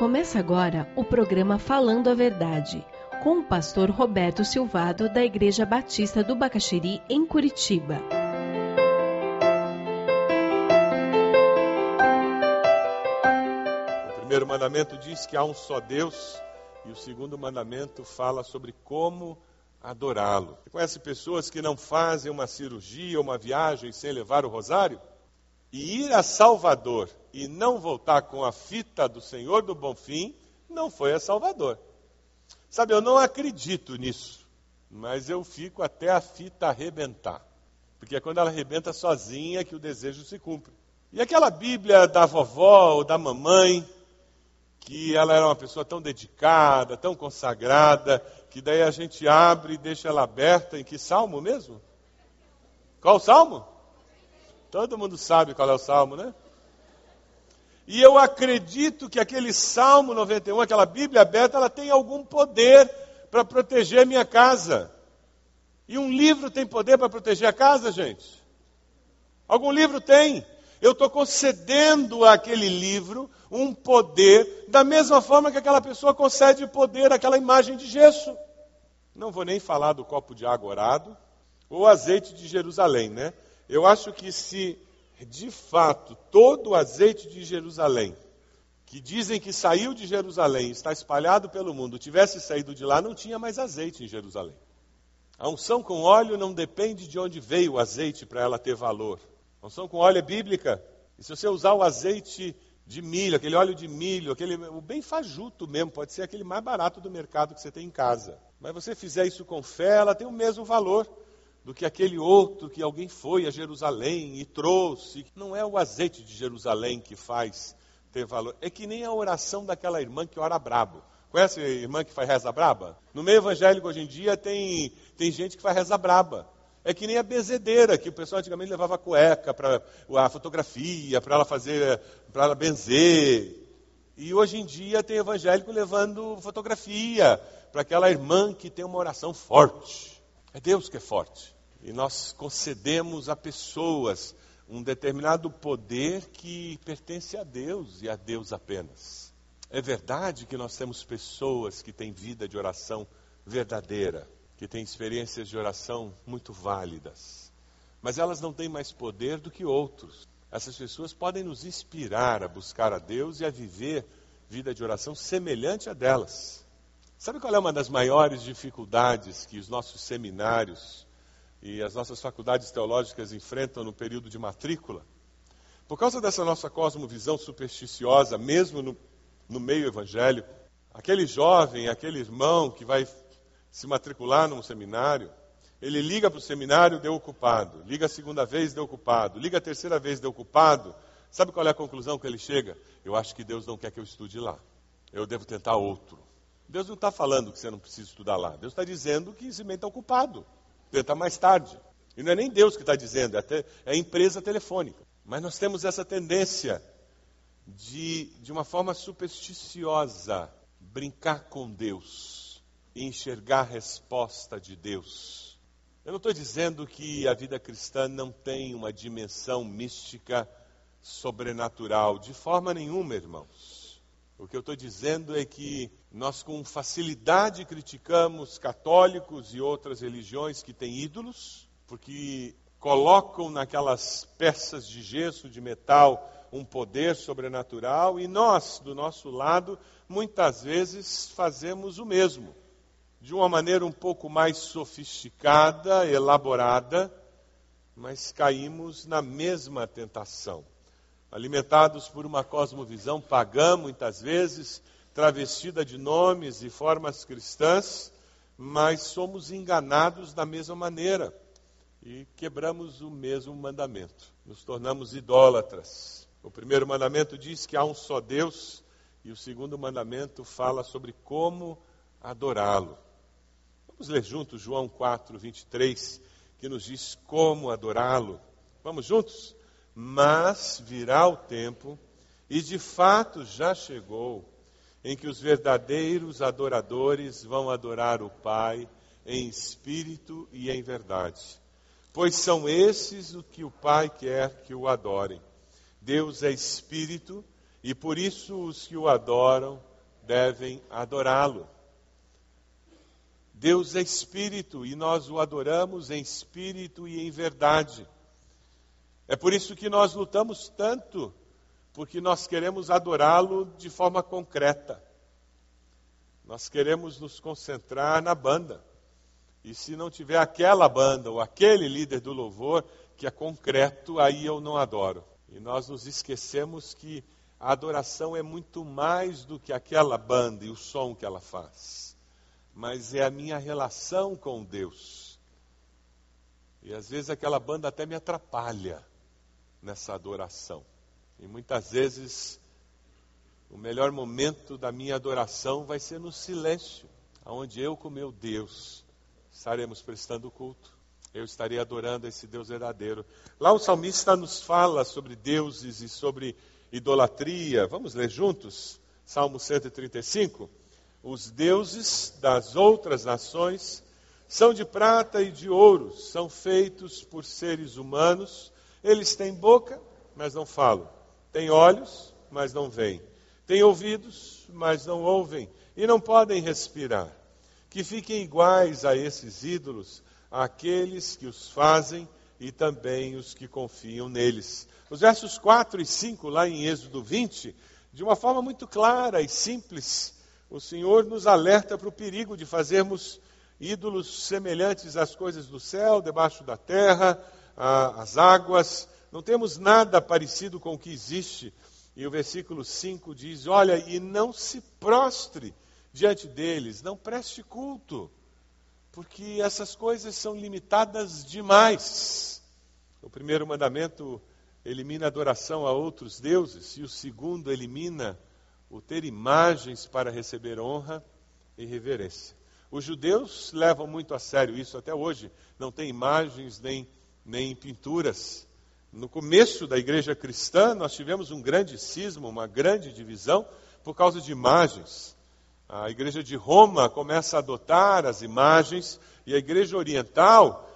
Começa agora o programa Falando a Verdade, com o pastor Roberto Silvado, da Igreja Batista do Bacaxiri, em Curitiba. O primeiro mandamento diz que há um só Deus, e o segundo mandamento fala sobre como adorá-lo. Você conhece pessoas que não fazem uma cirurgia uma viagem sem levar o rosário? E ir a Salvador e não voltar com a fita do Senhor do Bonfim não foi a Salvador. Sabe, eu não acredito nisso, mas eu fico até a fita arrebentar. Porque é quando ela arrebenta sozinha que o desejo se cumpre. E aquela Bíblia da vovó ou da mamãe, que ela era uma pessoa tão dedicada, tão consagrada, que daí a gente abre e deixa ela aberta em que salmo mesmo? Qual salmo? Todo mundo sabe qual é o salmo, né? E eu acredito que aquele Salmo 91, aquela Bíblia aberta, ela tem algum poder para proteger a minha casa. E um livro tem poder para proteger a casa, gente? Algum livro tem. Eu estou concedendo àquele livro um poder, da mesma forma que aquela pessoa concede poder àquela imagem de gesso. Não vou nem falar do copo de água orado ou azeite de Jerusalém, né? Eu acho que se de fato todo o azeite de Jerusalém, que dizem que saiu de Jerusalém, está espalhado pelo mundo, tivesse saído de lá, não tinha mais azeite em Jerusalém. A unção com óleo não depende de onde veio o azeite para ela ter valor. A unção com óleo é bíblica. E se você usar o azeite de milho, aquele óleo de milho, aquele, o bem fajuto mesmo, pode ser aquele mais barato do mercado que você tem em casa. Mas você fizer isso com fé, ela tem o mesmo valor do que aquele outro que alguém foi a Jerusalém e trouxe. Não é o azeite de Jerusalém que faz ter valor. É que nem a oração daquela irmã que ora brabo. Conhece a irmã que faz reza braba? No meio evangélico hoje em dia tem, tem gente que faz reza braba. É que nem a benzedeira, que o pessoal antigamente levava a cueca para a fotografia, para ela fazer, para ela benzer. E hoje em dia tem evangélico levando fotografia para aquela irmã que tem uma oração forte. É Deus que é forte. E nós concedemos a pessoas um determinado poder que pertence a Deus e a Deus apenas. É verdade que nós temos pessoas que têm vida de oração verdadeira, que têm experiências de oração muito válidas, mas elas não têm mais poder do que outros. Essas pessoas podem nos inspirar a buscar a Deus e a viver vida de oração semelhante a delas. Sabe qual é uma das maiores dificuldades que os nossos seminários e as nossas faculdades teológicas enfrentam no período de matrícula? Por causa dessa nossa cosmovisão supersticiosa, mesmo no, no meio evangélico, aquele jovem, aquele irmão que vai se matricular num seminário, ele liga para o seminário, deu ocupado. Liga a segunda vez, deu ocupado. Liga a terceira vez, deu ocupado. Sabe qual é a conclusão que ele chega? Eu acho que Deus não quer que eu estude lá. Eu devo tentar outro. Deus não está falando que você não precisa estudar lá. Deus está dizendo que esse meio está ocupado. Tenta mais tarde. E não é nem Deus que está dizendo, é, até, é a empresa telefônica. Mas nós temos essa tendência de, de uma forma supersticiosa, brincar com Deus e enxergar a resposta de Deus. Eu não estou dizendo que a vida cristã não tem uma dimensão mística sobrenatural, de forma nenhuma, irmãos. O que eu estou dizendo é que nós, com facilidade, criticamos católicos e outras religiões que têm ídolos, porque colocam naquelas peças de gesso, de metal, um poder sobrenatural, e nós, do nosso lado, muitas vezes fazemos o mesmo, de uma maneira um pouco mais sofisticada, elaborada, mas caímos na mesma tentação alimentados por uma cosmovisão pagã, muitas vezes, travestida de nomes e formas cristãs, mas somos enganados da mesma maneira e quebramos o mesmo mandamento, nos tornamos idólatras. O primeiro mandamento diz que há um só Deus, e o segundo mandamento fala sobre como adorá-lo. Vamos ler juntos João 4, 23, que nos diz como adorá-lo. Vamos juntos? Mas virá o tempo, e de fato já chegou, em que os verdadeiros adoradores vão adorar o Pai em espírito e em verdade. Pois são esses o que o Pai quer que o adorem. Deus é espírito, e por isso os que o adoram devem adorá-lo. Deus é espírito e nós o adoramos em espírito e em verdade. É por isso que nós lutamos tanto, porque nós queremos adorá-lo de forma concreta. Nós queremos nos concentrar na banda. E se não tiver aquela banda ou aquele líder do louvor que é concreto, aí eu não adoro. E nós nos esquecemos que a adoração é muito mais do que aquela banda e o som que ela faz mas é a minha relação com Deus. E às vezes aquela banda até me atrapalha nessa adoração. E muitas vezes o melhor momento da minha adoração vai ser no silêncio, onde eu com meu Deus estaremos prestando culto. Eu estarei adorando esse Deus verdadeiro. Lá o salmista nos fala sobre deuses e sobre idolatria. Vamos ler juntos? Salmo 135. Os deuses das outras nações são de prata e de ouro, são feitos por seres humanos. Eles têm boca, mas não falam. Têm olhos, mas não veem. Têm ouvidos, mas não ouvem. E não podem respirar. Que fiquem iguais a esses ídolos, aqueles que os fazem e também os que confiam neles. Os versos 4 e 5, lá em Êxodo 20, de uma forma muito clara e simples, o Senhor nos alerta para o perigo de fazermos ídolos semelhantes às coisas do céu, debaixo da terra, às águas. Não temos nada parecido com o que existe. E o versículo 5 diz: Olha, e não se prostre diante deles, não preste culto, porque essas coisas são limitadas demais. O primeiro mandamento elimina a adoração a outros deuses, e o segundo elimina o ter imagens para receber honra e reverência. Os judeus levam muito a sério isso até hoje, não tem imagens nem, nem pinturas. No começo da igreja cristã, nós tivemos um grande cisma, uma grande divisão, por causa de imagens. A igreja de Roma começa a adotar as imagens, e a igreja oriental,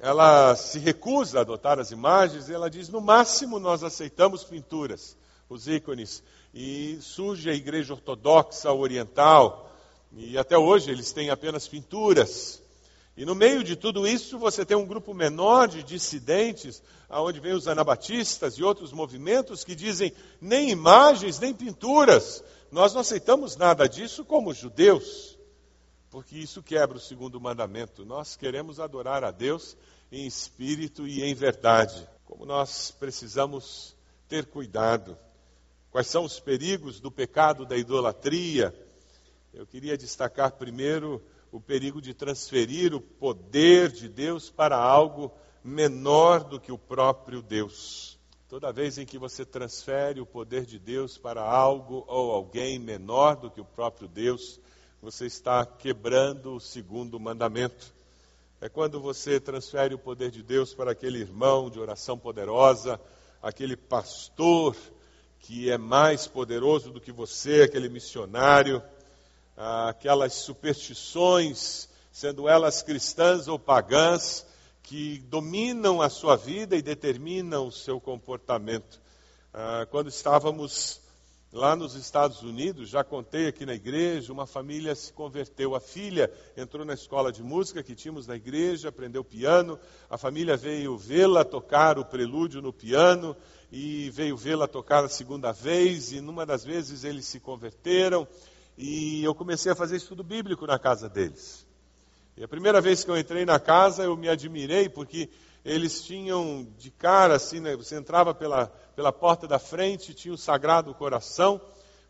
ela se recusa a adotar as imagens, e ela diz: no máximo nós aceitamos pinturas, os ícones e surge a igreja ortodoxa oriental, e até hoje eles têm apenas pinturas. E no meio de tudo isso, você tem um grupo menor de dissidentes, aonde vem os anabatistas e outros movimentos que dizem nem imagens, nem pinturas. Nós não aceitamos nada disso como judeus, porque isso quebra o segundo mandamento. Nós queremos adorar a Deus em espírito e em verdade. Como nós precisamos ter cuidado. Quais são os perigos do pecado da idolatria? Eu queria destacar primeiro o perigo de transferir o poder de Deus para algo menor do que o próprio Deus. Toda vez em que você transfere o poder de Deus para algo ou alguém menor do que o próprio Deus, você está quebrando o segundo mandamento. É quando você transfere o poder de Deus para aquele irmão de oração poderosa, aquele pastor que é mais poderoso do que você, aquele missionário, aquelas superstições, sendo elas cristãs ou pagãs, que dominam a sua vida e determinam o seu comportamento. Ah, quando estávamos lá nos Estados Unidos, já contei aqui na igreja, uma família se converteu. A filha entrou na escola de música que tínhamos na igreja, aprendeu piano. A família veio vê-la tocar o prelúdio no piano e veio vê-la tocar a segunda vez, e numa das vezes eles se converteram, e eu comecei a fazer estudo bíblico na casa deles. E a primeira vez que eu entrei na casa, eu me admirei, porque eles tinham de cara, assim, né, você entrava pela, pela porta da frente, tinha o Sagrado Coração,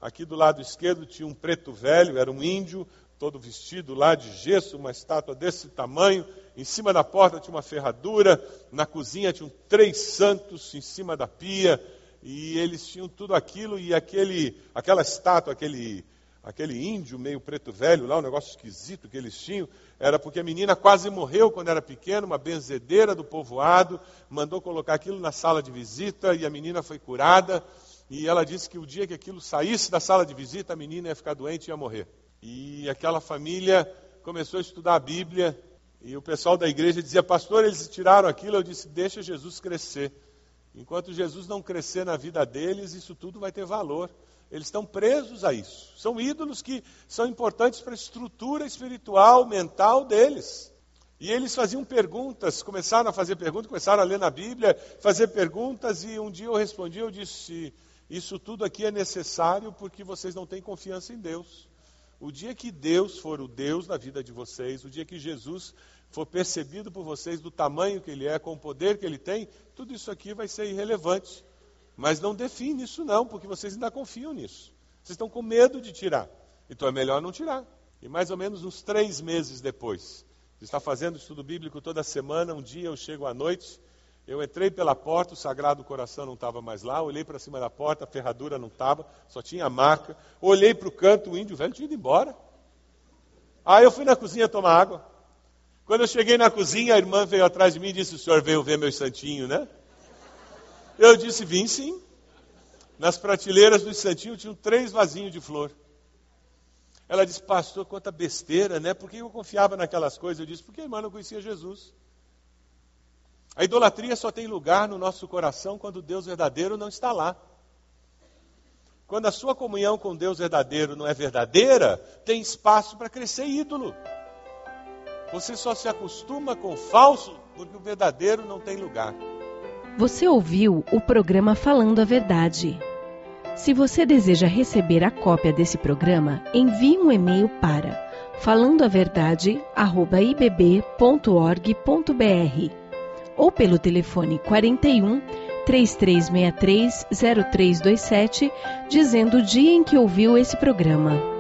aqui do lado esquerdo tinha um preto velho, era um índio, todo vestido lá de gesso, uma estátua desse tamanho, em cima da porta tinha uma ferradura, na cozinha tinham três santos em cima da pia, e eles tinham tudo aquilo, e aquele, aquela estátua, aquele, aquele índio meio preto velho lá, um negócio esquisito que eles tinham, era porque a menina quase morreu quando era pequena, uma benzedeira do povoado, mandou colocar aquilo na sala de visita, e a menina foi curada, e ela disse que o dia que aquilo saísse da sala de visita, a menina ia ficar doente e ia morrer. E aquela família começou a estudar a Bíblia, e o pessoal da igreja dizia, pastor, eles tiraram aquilo. Eu disse, deixa Jesus crescer. Enquanto Jesus não crescer na vida deles, isso tudo vai ter valor. Eles estão presos a isso. São ídolos que são importantes para a estrutura espiritual, mental deles. E eles faziam perguntas, começaram a fazer perguntas, começaram a ler na Bíblia, fazer perguntas, e um dia eu respondi, eu disse, isso tudo aqui é necessário porque vocês não têm confiança em Deus. O dia que Deus for o Deus na vida de vocês, o dia que Jesus for percebido por vocês do tamanho que ele é, com o poder que ele tem, tudo isso aqui vai ser irrelevante. Mas não define isso não, porque vocês ainda confiam nisso. Vocês estão com medo de tirar. Então é melhor não tirar. E mais ou menos uns três meses depois, está fazendo estudo bíblico toda semana, um dia eu chego à noite, eu entrei pela porta, o Sagrado Coração não estava mais lá, olhei para cima da porta, a ferradura não estava, só tinha a marca. Olhei para o canto, o índio velho tinha ido embora. Aí eu fui na cozinha tomar água. Quando eu cheguei na cozinha, a irmã veio atrás de mim e disse: O senhor veio ver meu santinho, né? Eu disse: Vim sim. Nas prateleiras do santinho tinham três vasinhos de flor. Ela disse: Pastor, quanta besteira, né? Por que eu confiava naquelas coisas? Eu disse: Porque a irmã não conhecia Jesus. A idolatria só tem lugar no nosso coração quando o Deus verdadeiro não está lá. Quando a sua comunhão com Deus verdadeiro não é verdadeira, tem espaço para crescer ídolo. Você só se acostuma com o falso porque o verdadeiro não tem lugar. Você ouviu o programa Falando a Verdade. Se você deseja receber a cópia desse programa, envie um e-mail para falandoaverdade@ibb.org.br ou pelo telefone 41 3363 0327, dizendo o dia em que ouviu esse programa.